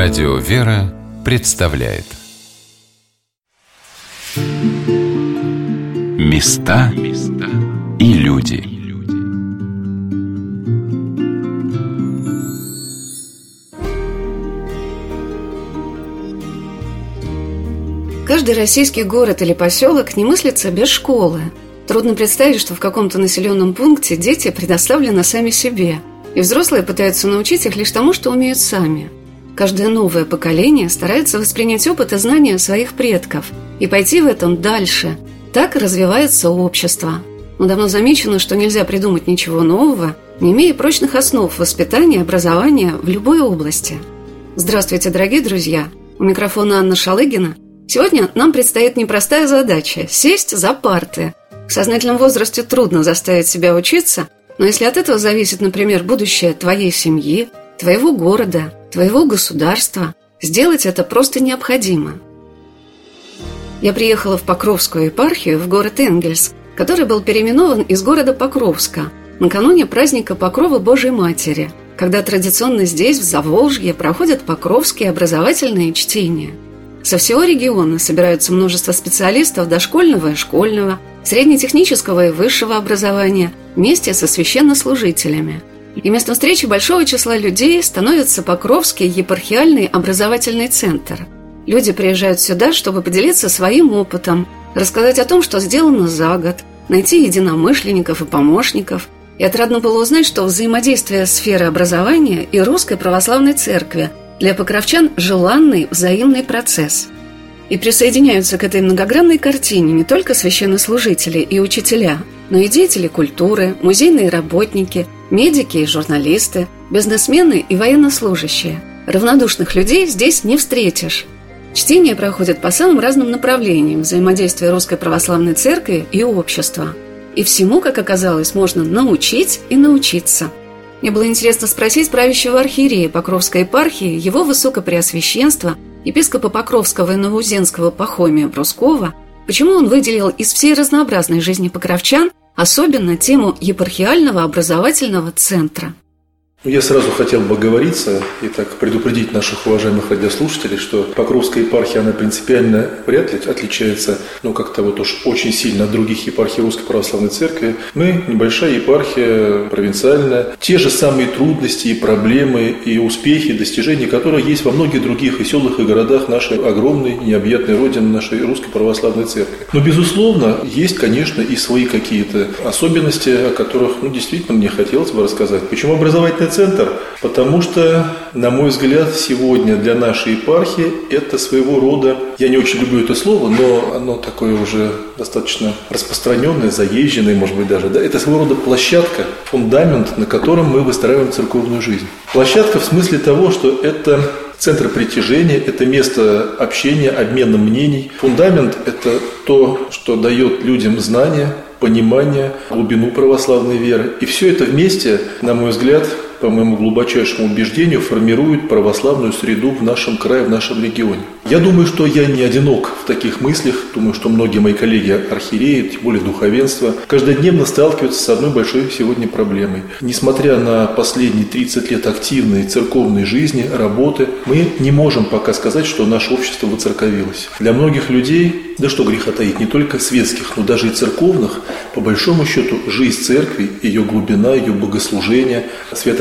Радио «Вера» представляет. Места и люди. Каждый российский город или поселок не мыслится без школы. Трудно представить, что в каком-то населенном пункте дети предоставлены сами себе, и взрослые пытаются научить их лишь тому, что умеют сами – Каждое новое поколение старается воспринять опыт и знания своих предков и пойти в этом дальше. Так развивается общество. Но давно замечено, что нельзя придумать ничего нового, не имея прочных основ воспитания и образования в любой области. Здравствуйте, дорогие друзья! У микрофона Анна Шалыгина. Сегодня нам предстоит непростая задача – сесть за парты. В сознательном возрасте трудно заставить себя учиться, но если от этого зависит, например, будущее твоей семьи, твоего города, твоего государства, сделать это просто необходимо. Я приехала в Покровскую епархию в город Энгельс, который был переименован из города Покровска накануне праздника Покрова Божьей Матери, когда традиционно здесь, в Заволжье, проходят покровские образовательные чтения. Со всего региона собираются множество специалистов дошкольного и школьного, среднетехнического и высшего образования вместе со священнослужителями – и местом встречи большого числа людей становится Покровский епархиальный образовательный центр. Люди приезжают сюда, чтобы поделиться своим опытом, рассказать о том, что сделано за год, найти единомышленников и помощников. И отрадно было узнать, что взаимодействие сферы образования и Русской Православной Церкви для покровчан – желанный взаимный процесс. И присоединяются к этой многогранной картине не только священнослужители и учителя, но и деятели культуры, музейные работники – Медики и журналисты, бизнесмены и военнослужащие. Равнодушных людей здесь не встретишь. Чтения проходят по самым разным направлениям взаимодействия Русской Православной Церкви и общества. И всему, как оказалось, можно научить и научиться. Мне было интересно спросить правящего архиерея Покровской епархии, его высокопреосвященства, епископа Покровского и Новоузенского Пахомия Брускова, почему он выделил из всей разнообразной жизни покровчан особенно тему епархиального образовательного центра – я сразу хотел бы оговориться и так предупредить наших уважаемых радиослушателей, что Покровская епархия, она принципиально вряд ли отличается, ну, как-то вот уж очень сильно от других епархий Русской Православной Церкви. Мы небольшая епархия, провинциальная. Те же самые трудности и проблемы, и успехи, и достижения, которые есть во многих других и селах, и городах нашей огромной, необъятной родины, нашей Русской Православной Церкви. Но, безусловно, есть, конечно, и свои какие-то особенности, о которых, ну, действительно, мне хотелось бы рассказать. Почему образовательная центр? Потому что, на мой взгляд, сегодня для нашей епархии это своего рода, я не очень люблю это слово, но оно такое уже достаточно распространенное, заезженное, может быть, даже. Да? Это своего рода площадка, фундамент, на котором мы выстраиваем церковную жизнь. Площадка в смысле того, что это центр притяжения, это место общения, обмена мнений. Фундамент – это то, что дает людям знания, понимание, глубину православной веры. И все это вместе, на мой взгляд, по моему глубочайшему убеждению, формирует православную среду в нашем крае, в нашем регионе. Я думаю, что я не одинок в таких мыслях. Думаю, что многие мои коллеги архиереи, тем более духовенство, каждодневно сталкиваются с одной большой сегодня проблемой. Несмотря на последние 30 лет активной церковной жизни, работы, мы не можем пока сказать, что наше общество воцерковилось. Для многих людей, да что греха таить, не только светских, но даже и церковных, по большому счету, жизнь церкви, ее глубина, ее богослужение,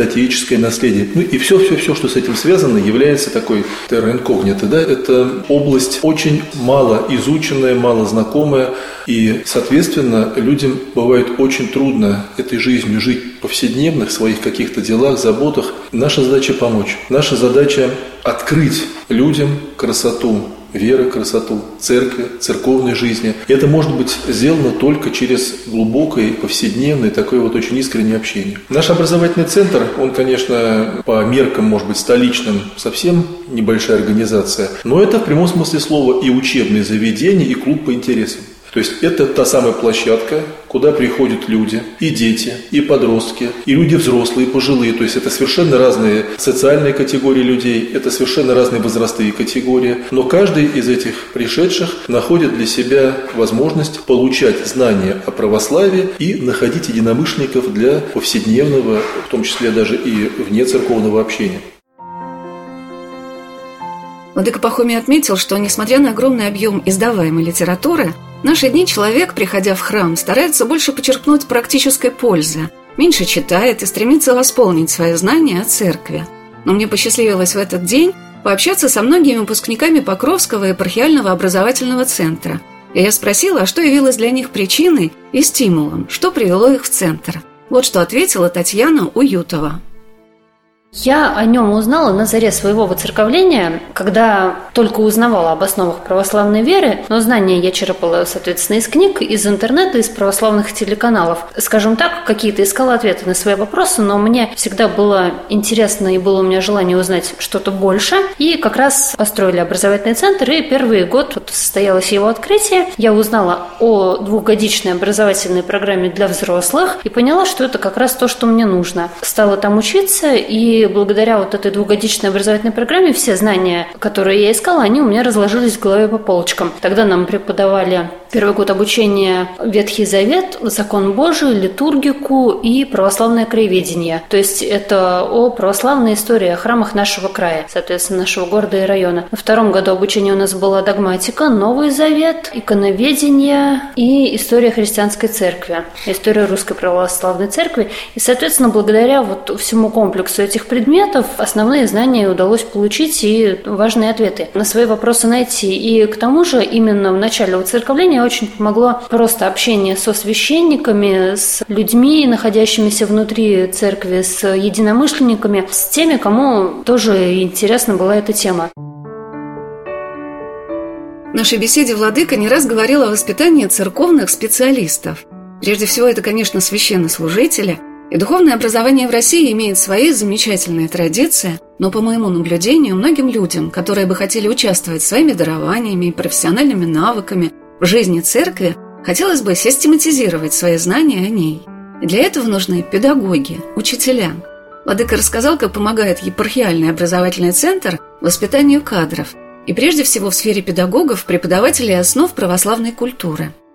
святоотеческое наследие, ну и все-все-все, что с этим связано, является такой терра инкогнито, да, это область очень мало изученная, мало знакомая, и, соответственно, людям бывает очень трудно этой жизнью жить повседневных своих каких-то делах, заботах. Наша задача помочь. Наша задача открыть людям красоту веры, красоту церкви, церковной жизни. И это может быть сделано только через глубокое, повседневное, такое вот очень искреннее общение. Наш образовательный центр, он, конечно, по меркам, может быть, столичным, совсем небольшая организация, но это в прямом смысле слова и учебное заведение, и клуб по интересам. То есть это та самая площадка, куда приходят люди, и дети, и подростки, и люди взрослые, и пожилые. То есть это совершенно разные социальные категории людей, это совершенно разные возрастные категории. Но каждый из этих пришедших находит для себя возможность получать знания о православии и находить единомышленников для повседневного, в том числе даже и вне церковного общения. Владыка Пахомий отметил, что, несмотря на огромный объем издаваемой литературы, в наши дни человек, приходя в храм, старается больше почерпнуть практической пользы, меньше читает и стремится восполнить свои знания о церкви. Но мне посчастливилось в этот день пообщаться со многими выпускниками Покровского епархиального образовательного центра. И я спросила, а что явилось для них причиной и стимулом, что привело их в центр. Вот что ответила Татьяна Уютова. Я о нем узнала на заре своего воцерковления, когда только узнавала об основах православной веры, но знания я черпала, соответственно, из книг, из интернета, из православных телеканалов. Скажем так, какие-то искала ответы на свои вопросы, но мне всегда было интересно и было у меня желание узнать что-то больше. И как раз построили образовательный центр, и первый год вот состоялось его открытие. Я узнала о двухгодичной образовательной программе для взрослых и поняла, что это как раз то, что мне нужно. Стала там учиться и благодаря вот этой двухгодичной образовательной программе все знания, которые я искала, они у меня разложились в голове по полочкам. Тогда нам преподавали первый год обучения Ветхий Завет, Закон Божий, литургику и православное краеведение. То есть это о православной истории, о храмах нашего края, соответственно, нашего города и района. На втором году обучения у нас была догматика, Новый Завет, иконоведение и история христианской церкви, история русской православной церкви. И, соответственно, благодаря вот всему комплексу этих предметов основные знания удалось получить и важные ответы на свои вопросы найти. И к тому же именно в начале воцерковления очень помогло просто общение со священниками, с людьми, находящимися внутри церкви, с единомышленниками, с теми, кому тоже интересна была эта тема. В нашей беседе Владыка не раз говорил о воспитании церковных специалистов. Прежде всего, это, конечно, священнослужители – и духовное образование в России имеет свои замечательные традиции, но, по моему наблюдению, многим людям, которые бы хотели участвовать своими дарованиями и профессиональными навыками в жизни церкви, хотелось бы систематизировать свои знания о ней. И для этого нужны педагоги, учителя. Владыка рассказал, как помогает епархиальный образовательный центр воспитанию кадров, и прежде всего в сфере педагогов, преподавателей основ православной культуры –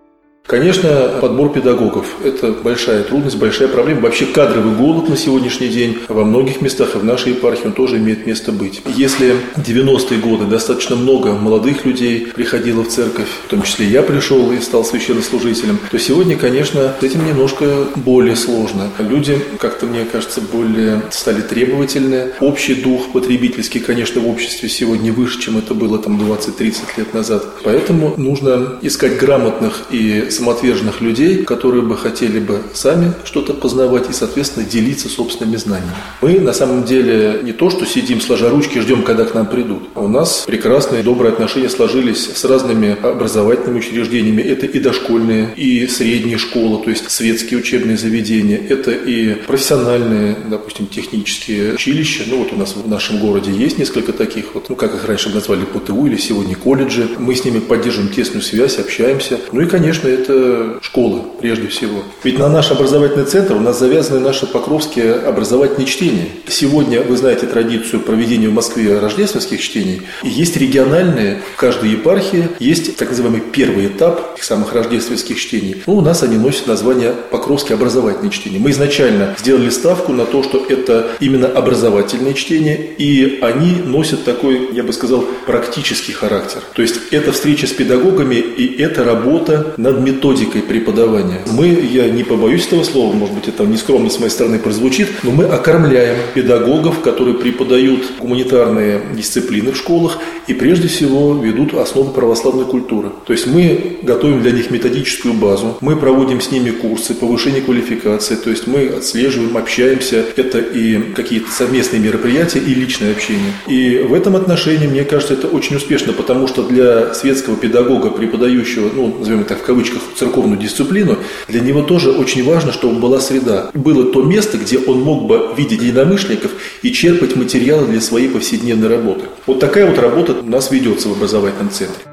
Конечно, подбор педагогов – это большая трудность, большая проблема. Вообще кадровый голод на сегодняшний день во многих местах, и в нашей епархии он тоже имеет место быть. Если в 90-е годы достаточно много молодых людей приходило в церковь, в том числе я пришел и стал священнослужителем, то сегодня, конечно, с этим немножко более сложно. Люди, как-то мне кажется, более стали требовательны. Общий дух потребительский, конечно, в обществе сегодня выше, чем это было там 20-30 лет назад. Поэтому нужно искать грамотных и самоотверженных людей, которые бы хотели бы сами что-то познавать и, соответственно, делиться собственными знаниями. Мы на самом деле не то, что сидим сложа ручки, ждем, когда к нам придут. У нас прекрасные, добрые отношения сложились с разными образовательными учреждениями. Это и дошкольные, и средние школы, то есть светские учебные заведения. Это и профессиональные, допустим, технические училища. Ну вот у нас в нашем городе есть несколько таких, вот, ну как их раньше назвали ПТУ или сегодня колледжи. Мы с ними поддерживаем тесную связь, общаемся. Ну и, конечно, это школа прежде всего. Ведь на наш образовательный центр у нас завязаны наши покровские образовательные чтения. Сегодня вы знаете традицию проведения в Москве рождественских чтений. И есть региональные, в каждой епархии есть так называемый первый этап этих самых рождественских чтений. Ну, у нас они носят название Покровские образовательные чтения. Мы изначально сделали ставку на то, что это именно образовательные чтения, и они носят такой, я бы сказал, практический характер. То есть это встреча с педагогами и это работа над методикой преподавания. Мы, я не побоюсь этого слова, может быть, это нескромно с моей стороны прозвучит, но мы окормляем педагогов, которые преподают гуманитарные дисциплины в школах и прежде всего ведут основы православной культуры. То есть мы готовим для них методическую базу, мы проводим с ними курсы повышения квалификации, то есть мы отслеживаем, общаемся, это и какие-то совместные мероприятия, и личное общение. И в этом отношении, мне кажется, это очень успешно, потому что для светского педагога, преподающего, ну, назовем это в кавычках, церковную дисциплину, для него тоже очень важно, чтобы была среда. Было то место, где он мог бы видеть единомышленников и черпать материалы для своей повседневной работы. Вот такая вот работа у нас ведется в образовательном центре.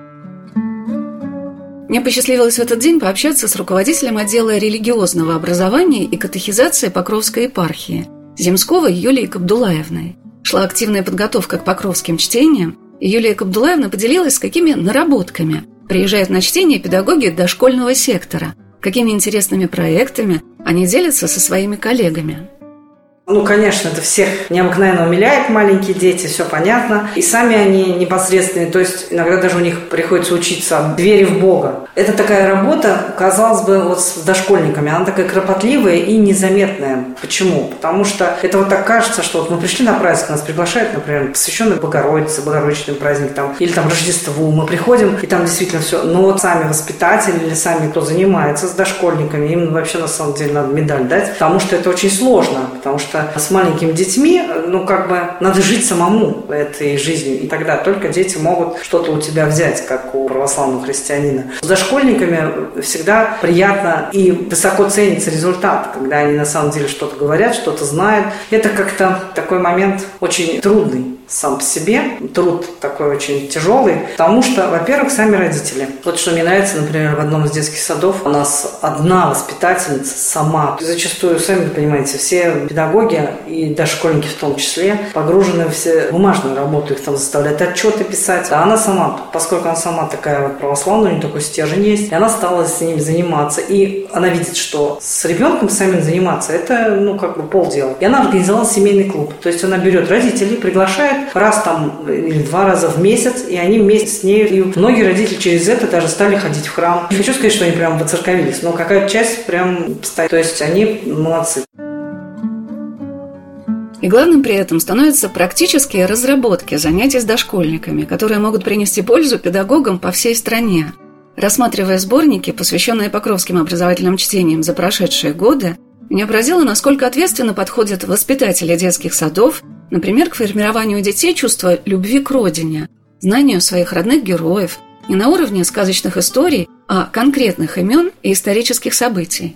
Мне посчастливилось в этот день пообщаться с руководителем отдела религиозного образования и катехизации Покровской епархии Земсковой Юлией Кабдулаевной. Шла активная подготовка к покровским чтениям, и Юлия Кабдулаевна поделилась, с какими наработками приезжают на чтение педагоги дошкольного сектора, какими интересными проектами они делятся со своими коллегами. Ну, конечно, это всех необыкновенно умиляет, маленькие дети, все понятно. И сами они непосредственные, то есть иногда даже у них приходится учиться вере в Бога. Это такая работа, казалось бы, вот с дошкольниками, она такая кропотливая и незаметная. Почему? Потому что это вот так кажется, что вот мы пришли на праздник, нас приглашают, например, посвященный Богородице, Богородичный праздник, там, или там Рождеству, мы приходим, и там действительно все. Но вот сами воспитатели или сами, кто занимается с дошкольниками, им вообще на самом деле надо медаль дать, потому что это очень сложно, потому что что с маленькими детьми, ну, как бы, надо жить самому этой жизнью. И тогда только дети могут что-то у тебя взять, как у православного христианина. С дошкольниками всегда приятно и высоко ценится результат, когда они на самом деле что-то говорят, что-то знают. Это как-то такой момент очень трудный сам по себе. Труд такой очень тяжелый, потому что, во-первых, сами родители. Вот что мне нравится, например, в одном из детских садов у нас одна воспитательница сама. Зачастую, сами понимаете, все педагоги и дошкольники в том числе погружены в все бумажную работу, их там заставляют отчеты писать. А она сама, поскольку она сама такая вот православная, у нее такой стержень есть, и она стала с ними заниматься. И она видит, что с ребенком самим заниматься, это, ну, как бы полдела. И она организовала семейный клуб. То есть она берет родителей, приглашает раз там или два раза в месяц, и они вместе с ней, и многие родители через это даже стали ходить в храм. Не хочу сказать, что они прям воцерковились, но какая-то часть прям стоит. То есть они молодцы. И главным при этом становятся практические разработки занятий с дошкольниками, которые могут принести пользу педагогам по всей стране. Рассматривая сборники, посвященные покровским образовательным чтениям за прошедшие годы, меня поразило, насколько ответственно подходят воспитатели детских садов Например, к формированию детей чувства любви к родине, знанию своих родных героев, не на уровне сказочных историй, а конкретных имен и исторических событий.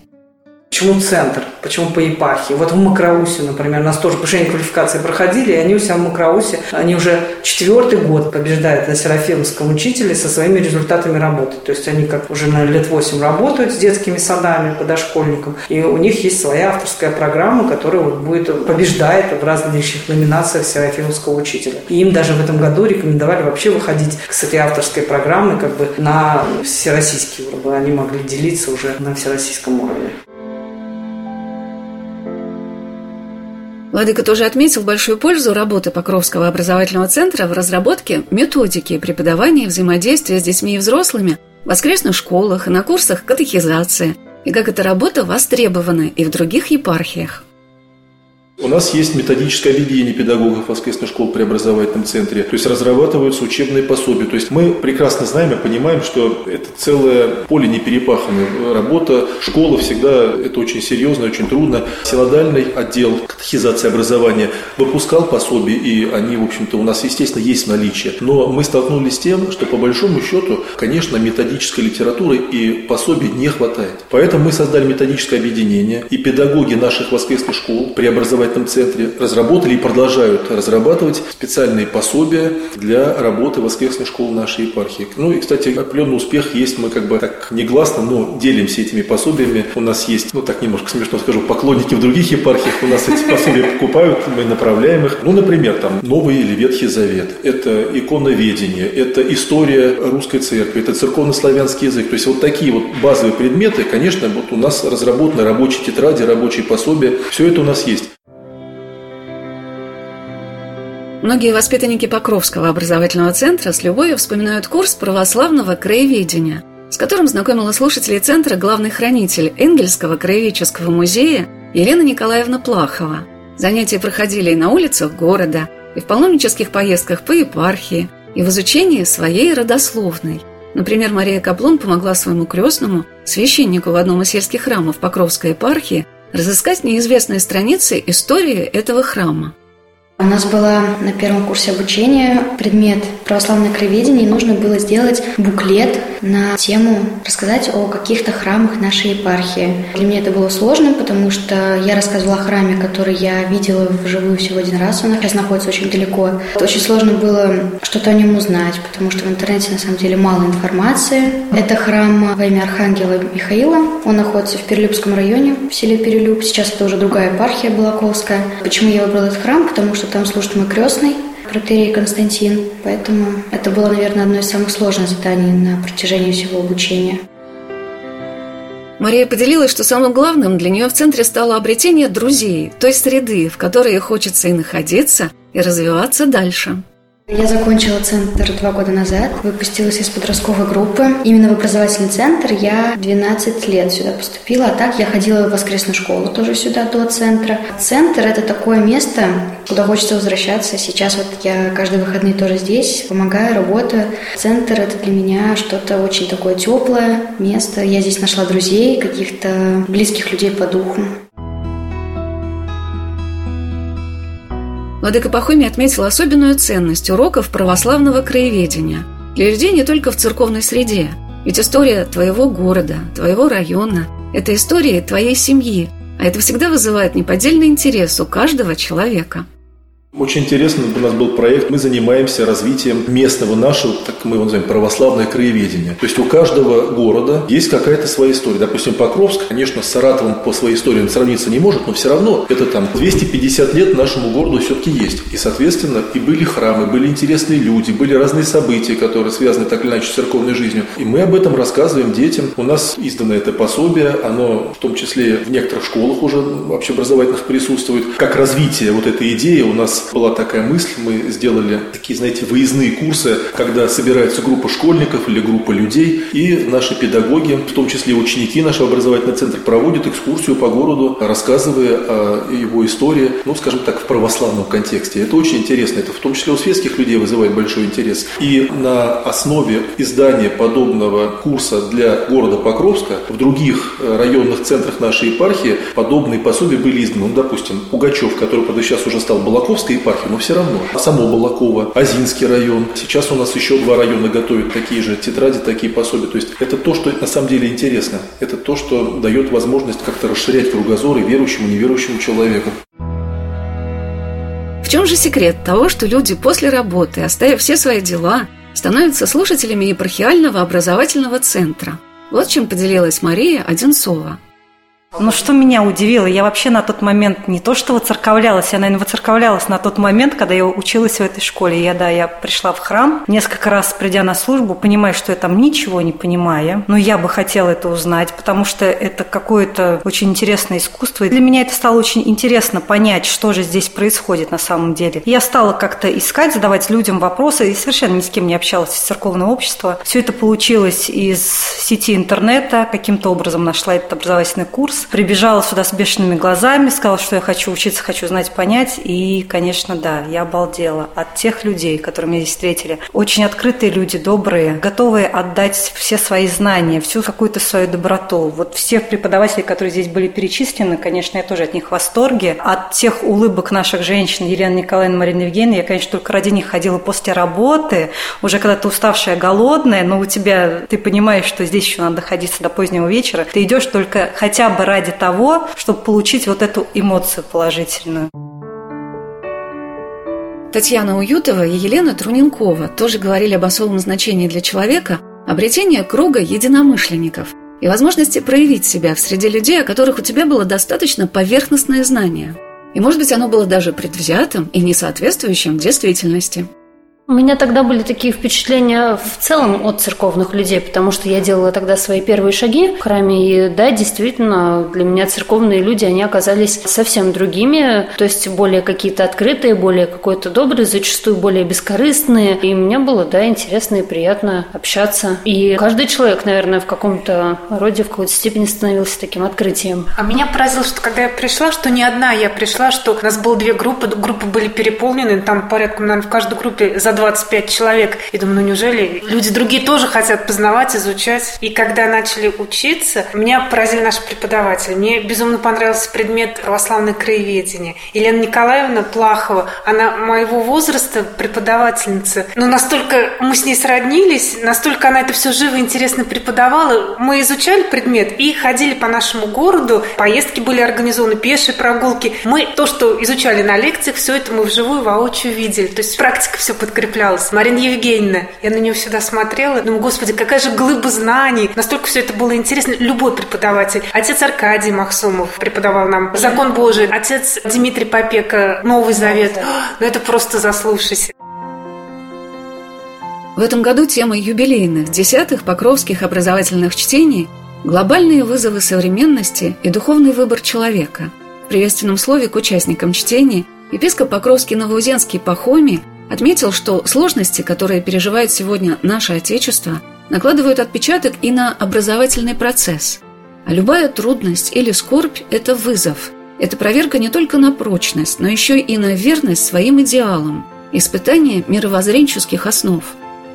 Почему центр? Почему по епархии? Вот в Макроусе, например, нас тоже повышение квалификации проходили, и они у себя в Макроусе, они уже четвертый год побеждают на Серафимском учителе со своими результатами работы. То есть они как уже на лет 8 работают с детскими садами по дошкольникам, и у них есть своя авторская программа, которая вот будет побеждает в различных номинациях Серафимского учителя. И им даже в этом году рекомендовали вообще выходить с этой авторской программы как бы на всероссийский уровень. Они могли делиться уже на всероссийском уровне. Владыка тоже отметил большую пользу работы Покровского образовательного центра в разработке методики преподавания и взаимодействия с детьми и взрослыми в воскресных школах и на курсах катехизации, и как эта работа востребована и в других епархиях. У нас есть методическое объединение педагогов воскресной школы при образовательном центре. То есть разрабатываются учебные пособия. То есть мы прекрасно знаем и понимаем, что это целое поле неперепаханное. Работа школы всегда это очень серьезно, очень трудно. Синодальный отдел катехизации образования выпускал пособия, и они, в общем-то, у нас, естественно, есть наличие. Но мы столкнулись с тем, что по большому счету, конечно, методической литературы и пособий не хватает. Поэтому мы создали методическое объединение, и педагоги наших воскресных школ при образовании образовательном центре разработали и продолжают разрабатывать специальные пособия для работы воскресной школы нашей епархии. Ну и, кстати, определенный успех есть. Мы как бы так негласно, но делимся этими пособиями. У нас есть, ну так немножко смешно скажу, поклонники в других епархиях. У нас эти пособия покупают, мы направляем их. Ну, например, там Новый или Ветхий Завет. Это иконоведение, это история русской церкви, это церковно-славянский язык. То есть вот такие вот базовые предметы, конечно, вот у нас разработаны рабочие тетради, рабочие пособия. Все это у нас есть. Многие воспитанники Покровского образовательного центра с любовью вспоминают курс православного краеведения, с которым знакомила слушателей центра главный хранитель Энгельского краеведческого музея Елена Николаевна Плахова. Занятия проходили и на улицах города, и в паломнических поездках по епархии, и в изучении своей родословной. Например, Мария Каплун помогла своему крестному, священнику в одном из сельских храмов Покровской епархии, разыскать неизвестные страницы истории этого храма. У нас была на первом курсе обучения предмет православное краеведение, и нужно было сделать буклет на тему рассказать о каких-то храмах нашей епархии. Для меня это было сложно, потому что я рассказывала о храме, который я видела вживую всего один раз, он сейчас находится очень далеко. Очень сложно было что-то о нем узнать, потому что в интернете на самом деле мало информации. Это храм во имя Архангела Михаила. Он находится в Перелюбском районе, в селе Перелюб. Сейчас это уже другая епархия Балаковская. Почему я выбрала этот храм? Потому что там служит мой крестный, протерей Константин. Поэтому это было, наверное, одно из самых сложных заданий на протяжении всего обучения. Мария поделилась, что самым главным для нее в центре стало обретение друзей, той среды, в которой хочется и находиться, и развиваться дальше. Я закончила центр два года назад, выпустилась из подростковой группы. Именно в образовательный центр я 12 лет сюда поступила, а так я ходила в воскресную школу тоже сюда, до центра. Центр – это такое место, куда хочется возвращаться. Сейчас вот я каждые выходные тоже здесь, помогаю, работаю. Центр – это для меня что-то очень такое теплое место. Я здесь нашла друзей, каких-то близких людей по духу. Владыка Пахомий отметил особенную ценность уроков православного краеведения для людей не только в церковной среде. Ведь история твоего города, твоего района – это история твоей семьи, а это всегда вызывает неподдельный интерес у каждого человека – очень интересно, у нас был проект, мы занимаемся развитием местного нашего, так мы его называем, православное краеведение. То есть у каждого города есть какая-то своя история. Допустим, Покровск, конечно, с Саратовым по своей истории сравниться не может, но все равно это там 250 лет нашему городу все-таки есть. И, соответственно, и были храмы, были интересные люди, были разные события, которые связаны так или иначе с церковной жизнью. И мы об этом рассказываем детям. У нас издано это пособие, оно в том числе в некоторых школах уже общеобразовательных присутствует. Как развитие вот этой идеи у нас была такая мысль, мы сделали такие, знаете, выездные курсы, когда собирается группа школьников или группа людей, и наши педагоги, в том числе ученики нашего образовательного центра, проводят экскурсию по городу, рассказывая о его истории, ну, скажем так, в православном контексте. Это очень интересно, это в том числе у светских людей вызывает большой интерес. И на основе издания подобного курса для города Покровска в других э, районных центрах нашей епархии подобные пособия были изданы. Ну, допустим, Пугачев, который, правда, сейчас уже стал Балаковской Московской епархии, но все равно. Само Балаково, Азинский район. Сейчас у нас еще два района готовят такие же тетради, такие пособия. То есть это то, что на самом деле интересно. Это то, что дает возможность как-то расширять кругозоры верующему, неверующему человеку. В чем же секрет того, что люди после работы, оставив все свои дела, становятся слушателями епархиального образовательного центра? Вот чем поделилась Мария Одинцова. Но что меня удивило, я вообще на тот момент не то что воцерковлялась, я, наверное, воцерковлялась на тот момент, когда я училась в этой школе. Я, да, я пришла в храм, несколько раз придя на службу, понимая, что я там ничего не понимаю, но я бы хотела это узнать, потому что это какое-то очень интересное искусство. И для меня это стало очень интересно понять, что же здесь происходит на самом деле. Я стала как-то искать, задавать людям вопросы, и совершенно ни с кем не общалась из церковного общества. Все это получилось из сети интернета, каким-то образом нашла этот образовательный курс, Прибежала сюда с бешеными глазами, сказала, что я хочу учиться, хочу знать, понять. И, конечно, да, я обалдела от тех людей, которые меня здесь встретили. Очень открытые люди, добрые, готовые отдать все свои знания, всю какую-то свою доброту. Вот все преподаватели, которые здесь были перечислены, конечно, я тоже от них в восторге. От тех улыбок наших женщин, Елены Николаевны, Марины Евгеньевны, я, конечно, только ради них ходила после работы, уже когда ты уставшая, голодная, но у тебя, ты понимаешь, что здесь еще надо доходиться до позднего вечера, ты идешь только хотя бы ради того, чтобы получить вот эту эмоцию положительную. Татьяна Уютова и Елена Труненкова тоже говорили об особом значении для человека обретения круга единомышленников и возможности проявить себя в среде людей, о которых у тебя было достаточно поверхностное знание. И, может быть, оно было даже предвзятым и не соответствующим действительности. У меня тогда были такие впечатления в целом от церковных людей, потому что я делала тогда свои первые шаги в храме, и да, действительно, для меня церковные люди, они оказались совсем другими, то есть более какие-то открытые, более какой-то добрые, зачастую более бескорыстные, и мне было, да, интересно и приятно общаться. И каждый человек, наверное, в каком-то роде, в какой-то степени становился таким открытием. А меня поразило, что когда я пришла, что не одна я пришла, что у нас было две группы, группы были переполнены, там порядком, наверное, в каждой группе за 25 человек. И думаю, ну неужели люди другие тоже хотят познавать, изучать? И когда начали учиться, меня поразили наши преподаватели. Мне безумно понравился предмет православное краеведение. Елена Николаевна Плахова, она моего возраста преподавательница. Но настолько мы с ней сроднились, настолько она это все живо и интересно преподавала. Мы изучали предмет и ходили по нашему городу. Поездки были организованы, пешие прогулки. Мы то, что изучали на лекциях, все это мы вживую, воочию видели. То есть практика все подкрепляла подкреплялась. Марина Евгеньевна, я на нее всегда смотрела, думаю, господи, какая же глыба знаний. Настолько все это было интересно. Любой преподаватель. Отец Аркадий Махсумов преподавал нам закон Божий. Отец Дмитрий Попека, Новый Завет. Ну это просто заслушайся. В этом году темой юбилейных десятых покровских образовательных чтений глобальные вызовы современности и духовный выбор человека. В приветственном слове к участникам чтения епископ Покровский Новоузенский Пахоми отметил, что сложности, которые переживает сегодня наше Отечество, накладывают отпечаток и на образовательный процесс. А любая трудность или скорбь – это вызов. Это проверка не только на прочность, но еще и на верность своим идеалам, испытание мировоззренческих основ.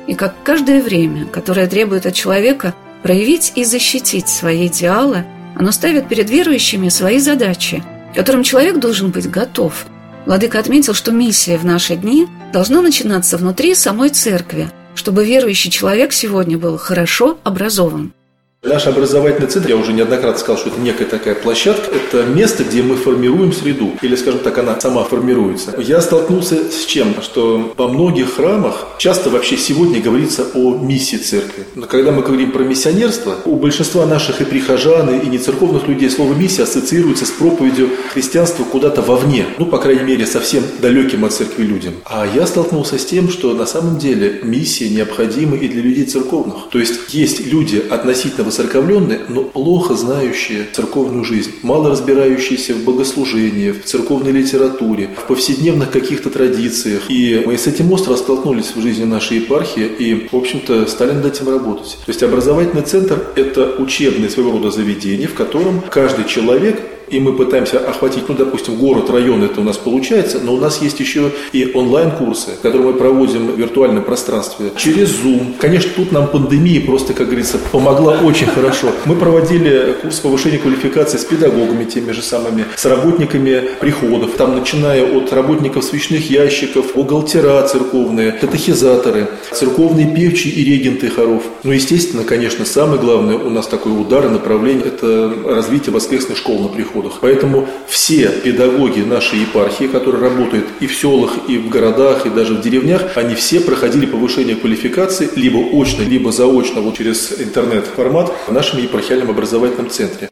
И как каждое время, которое требует от человека проявить и защитить свои идеалы, оно ставит перед верующими свои задачи, которым человек должен быть готов. Владыка отметил, что миссия в наши дни должна начинаться внутри самой церкви, чтобы верующий человек сегодня был хорошо образован. Наш образовательный центр, я уже неоднократно сказал, что это некая такая площадка, это место, где мы формируем среду, или, скажем так, она сама формируется. Я столкнулся с чем? Что во многих храмах часто вообще сегодня говорится о миссии церкви. Но когда мы говорим про миссионерство, у большинства наших и прихожан, и не церковных людей слово «миссия» ассоциируется с проповедью христианства куда-то вовне, ну, по крайней мере, совсем далеким от церкви людям. А я столкнулся с тем, что на самом деле миссия необходима и для людей церковных. То есть есть люди относительно воцерковленные, но плохо знающие церковную жизнь, мало разбирающиеся в богослужении, в церковной литературе, в повседневных каких-то традициях. И мы с этим остро столкнулись в жизни нашей епархии и, в общем-то, стали над этим работать. То есть образовательный центр – это учебное своего рода заведение, в котором каждый человек и мы пытаемся охватить, ну, допустим, город, район, это у нас получается, но у нас есть еще и онлайн-курсы, которые мы проводим в виртуальном пространстве через Zoom. Конечно, тут нам пандемия просто, как говорится, помогла очень хорошо. Мы проводили курс повышения квалификации с педагогами теми же самыми, с работниками приходов, там, начиная от работников свечных ящиков, бухгалтера церковные, катехизаторы, церковные певчие и регенты хоров. Ну, естественно, конечно, самое главное у нас такой удар и направление – это развитие воскресных школ на приходах доходах. Поэтому все педагоги нашей епархии, которые работают и в селах, и в городах, и даже в деревнях, они все проходили повышение квалификации либо очно, либо заочно вот через интернет-формат в нашем епархиальном образовательном центре.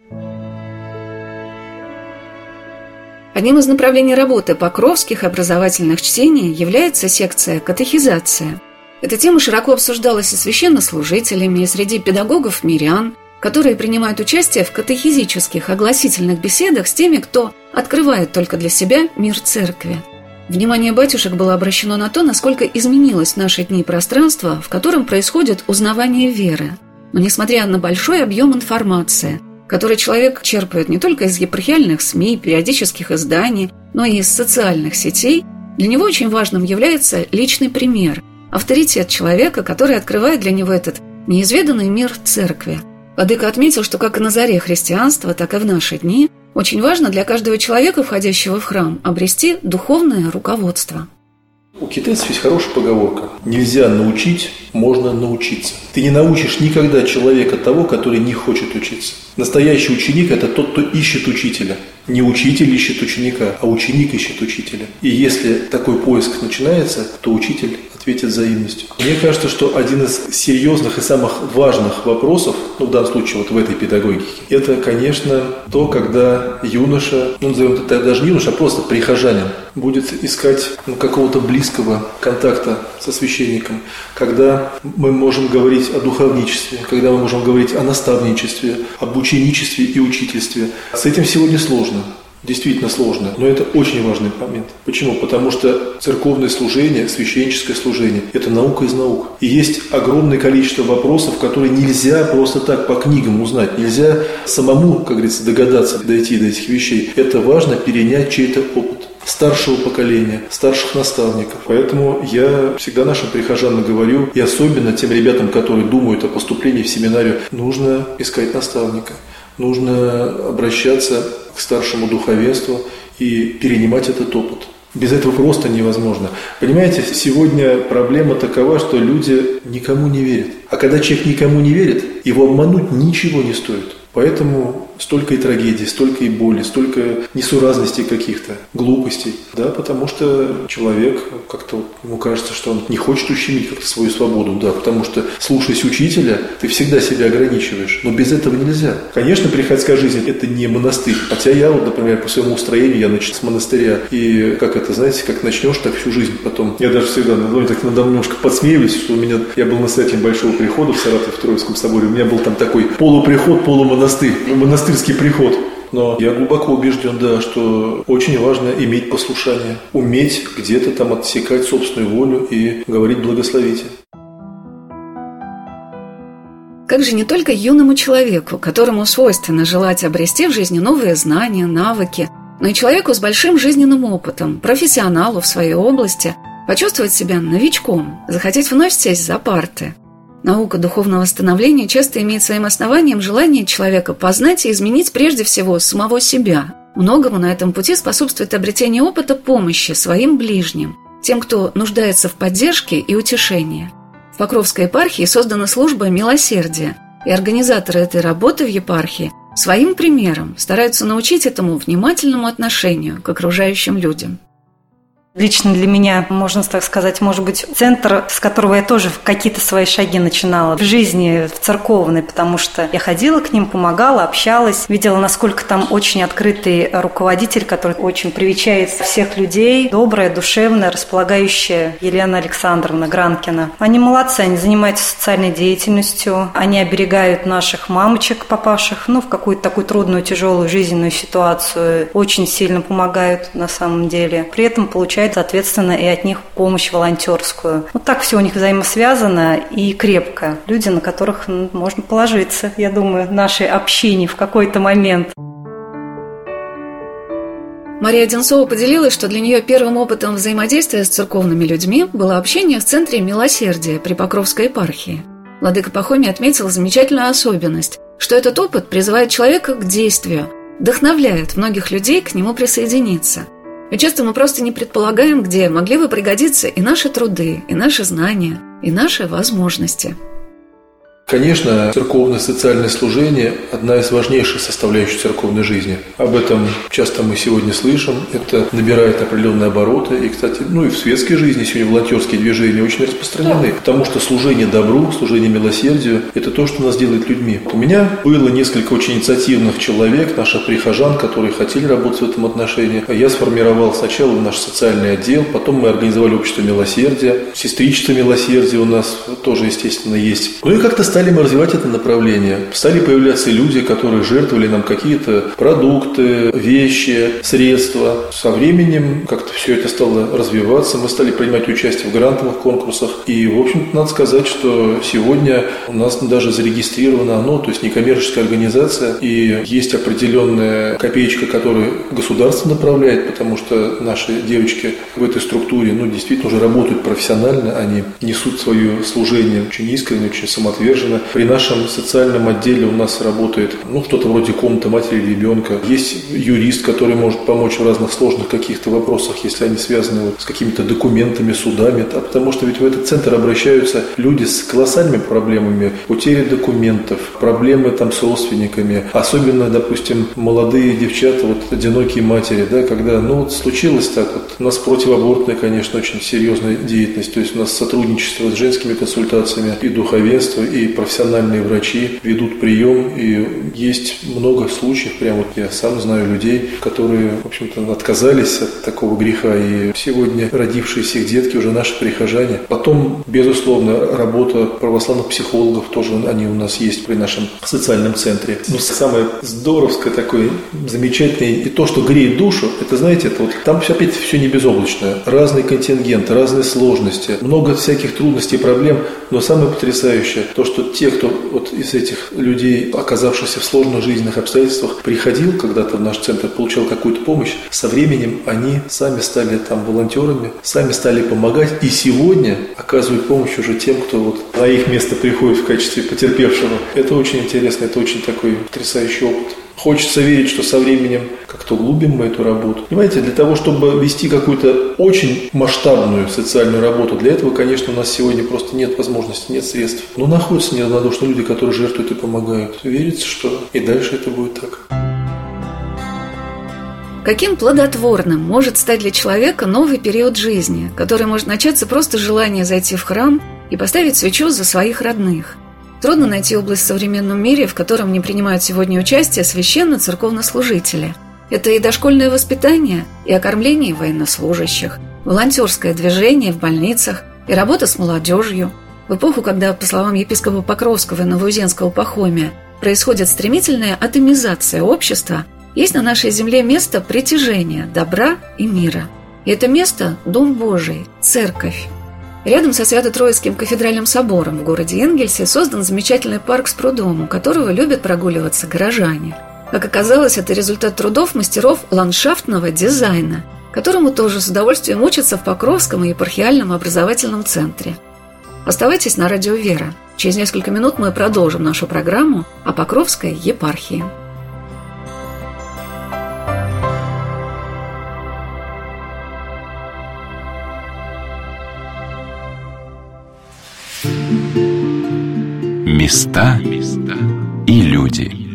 Одним из направлений работы покровских образовательных чтений является секция «Катехизация». Эта тема широко обсуждалась и священнослужителями, и среди педагогов-мирян – которые принимают участие в катехизических огласительных беседах с теми, кто открывает только для себя мир церкви. Внимание батюшек было обращено на то, насколько изменилось в наши дни пространство, в котором происходит узнавание веры. Но несмотря на большой объем информации, который человек черпает не только из епархиальных СМИ, периодических изданий, но и из социальных сетей, для него очень важным является личный пример, авторитет человека, который открывает для него этот неизведанный мир церкви – Владыка отметил, что как и на заре христианства, так и в наши дни очень важно для каждого человека, входящего в храм, обрести духовное руководство. У китайцев есть хорошая поговорка. Нельзя научить, можно научиться. Ты не научишь никогда человека того, который не хочет учиться. Настоящий ученик – это тот, кто ищет учителя. Не учитель ищет ученика, а ученик ищет учителя. И если такой поиск начинается, то учитель ответит взаимностью. Мне кажется, что один из серьезных и самых важных вопросов, ну, в данном случае вот в этой педагогике, это, конечно, то, когда юноша, ну, назовем это даже не юноша, а просто прихожанин, будет искать ну, какого-то близкого контакта со священником, когда мы можем говорить о духовничестве, когда мы можем говорить о наставничестве, об ученичестве и учительстве. С этим сегодня сложно действительно сложно, но это очень важный момент. Почему? Потому что церковное служение, священническое служение – это наука из наук. И есть огромное количество вопросов, которые нельзя просто так по книгам узнать. Нельзя самому, как говорится, догадаться дойти до этих вещей. Это важно перенять чей-то опыт старшего поколения, старших наставников. Поэтому я всегда нашим прихожанам говорю, и особенно тем ребятам, которые думают о поступлении в семинарию, нужно искать наставника нужно обращаться к старшему духовенству и перенимать этот опыт. Без этого просто невозможно. Понимаете, сегодня проблема такова, что люди никому не верят. А когда человек никому не верит, его обмануть ничего не стоит. Поэтому столько и трагедий, столько и боли, столько несуразностей каких-то, глупостей, да, потому что человек как-то ему кажется, что он не хочет ущемить как-то свою свободу, да, потому что слушаясь учителя, ты всегда себя ограничиваешь, но без этого нельзя. Конечно, приходская жизнь – это не монастырь, хотя я вот, например, по своему устроению, я начал с монастыря, и как это, знаете, как начнешь, так всю жизнь потом. Я даже всегда надо так надо немножко подсмеиваюсь, что у меня, я был настоятелем большого прихода в Саратове, в Троицком соборе, у меня был там такой полуприход, полумонастырь, монастырский приход. Но я глубоко убежден, да, что очень важно иметь послушание, уметь где-то там отсекать собственную волю и говорить «благословите». Как же не только юному человеку, которому свойственно желать обрести в жизни новые знания, навыки, но и человеку с большим жизненным опытом, профессионалу в своей области, почувствовать себя новичком, захотеть вновь сесть за парты – Наука духовного становления часто имеет своим основанием желание человека познать и изменить прежде всего самого себя. Многому на этом пути способствует обретение опыта помощи своим ближним, тем, кто нуждается в поддержке и утешении. В Покровской епархии создана служба милосердия, и организаторы этой работы в епархии своим примером стараются научить этому внимательному отношению к окружающим людям. Лично для меня, можно так сказать, может быть, центр, с которого я тоже какие-то свои шаги начинала в жизни, в церковной, потому что я ходила к ним, помогала, общалась, видела, насколько там очень открытый руководитель, который очень привечает всех людей, добрая, душевная, располагающая Елена Александровна Гранкина. Они молодцы, они занимаются социальной деятельностью, они оберегают наших мамочек, попавших ну, в какую-то такую трудную, тяжелую жизненную ситуацию, очень сильно помогают на самом деле. При этом получают получают, соответственно, и от них помощь волонтерскую. Вот так все у них взаимосвязано и крепко. Люди, на которых ну, можно положиться, я думаю, нашей общине в какой-то момент. Мария Одинцова поделилась, что для нее первым опытом взаимодействия с церковными людьми было общение в Центре Милосердия при Покровской епархии. Владыка Пахомий отметил замечательную особенность, что этот опыт призывает человека к действию, вдохновляет многих людей к нему присоединиться – и часто мы просто не предполагаем, где могли бы пригодиться и наши труды, и наши знания, и наши возможности. Конечно, церковное социальное служение – одна из важнейших составляющих церковной жизни. Об этом часто мы сегодня слышим. Это набирает определенные обороты. И, кстати, ну и в светской жизни сегодня волонтерские движения очень распространены. Потому что служение добру, служение милосердию – это то, что нас делает людьми. У меня было несколько очень инициативных человек, наших прихожан, которые хотели работать в этом отношении. Я сформировал сначала наш социальный отдел, потом мы организовали общество милосердия. Сестричество милосердия у нас тоже, естественно, есть. Ну и как-то стали мы развивать это направление. Стали появляться люди, которые жертвовали нам какие-то продукты, вещи, средства. Со временем как-то все это стало развиваться. Мы стали принимать участие в грантовых конкурсах. И, в общем-то, надо сказать, что сегодня у нас даже зарегистрировано оно, то есть некоммерческая организация, и есть определенная копеечка, которую государство направляет, потому что наши девочки в этой структуре, ну, действительно уже работают профессионально, они несут свое служение очень искренне, очень самоотверженно, поддержаны. При нашем социальном отделе у нас работает ну, что-то вроде комнаты матери и ребенка. Есть юрист, который может помочь в разных сложных каких-то вопросах, если они связаны вот с какими-то документами, судами. А потому что ведь в этот центр обращаются люди с колоссальными проблемами потери документов, проблемы там с родственниками. Особенно, допустим, молодые девчата, вот одинокие матери, да, когда, ну вот случилось так вот. У нас противоабортная, конечно, очень серьезная деятельность. То есть у нас сотрудничество с женскими консультациями и духовенство, и профессиональные врачи ведут прием, и есть много случаев, прямо вот я сам знаю людей, которые, в общем-то, отказались от такого греха, и сегодня родившиеся их детки уже наши прихожане. Потом, безусловно, работа православных психологов тоже они у нас есть при нашем социальном центре. Но самое здоровское такое, замечательное, и то, что греет душу, это, знаете, это вот там все опять все не безоблачное. Разный контингент, разные сложности, много всяких трудностей проблем, но самое потрясающее, то, что те, кто вот из этих людей, оказавшихся в сложных жизненных обстоятельствах, приходил когда-то в наш центр, получал какую-то помощь, со временем они сами стали там волонтерами, сами стали помогать, и сегодня оказывают помощь уже тем, кто вот на их место приходит в качестве потерпевшего. Это очень интересно, это очень такой потрясающий опыт. Хочется верить, что со временем как-то углубим мы эту работу. Понимаете, для того, чтобы вести какую-то очень масштабную социальную работу, для этого, конечно, у нас сегодня просто нет возможности, нет средств. Но находятся неравнодушные люди, которые жертвуют и помогают. Верится, что и дальше это будет так. Каким плодотворным может стать для человека новый период жизни, который может начаться просто желание зайти в храм и поставить свечу за своих родных – Трудно найти область в современном мире, в котором не принимают сегодня участие священно-церковнослужители. Это и дошкольное воспитание, и окормление военнослужащих, волонтерское движение в больницах, и работа с молодежью. В эпоху, когда, по словам епископа Покровского и Новоузенского Пахомия, происходит стремительная атомизация общества, есть на нашей земле место притяжения добра и мира. И это место – Дом Божий, Церковь. Рядом со Свято-Троицким кафедральным собором в городе Энгельсе создан замечательный парк с прудом, у которого любят прогуливаться горожане. Как оказалось, это результат трудов мастеров ландшафтного дизайна, которому тоже с удовольствием учатся в Покровском и епархиальном образовательном центре. Оставайтесь на радио «Вера». Через несколько минут мы продолжим нашу программу о Покровской епархии. Места и люди.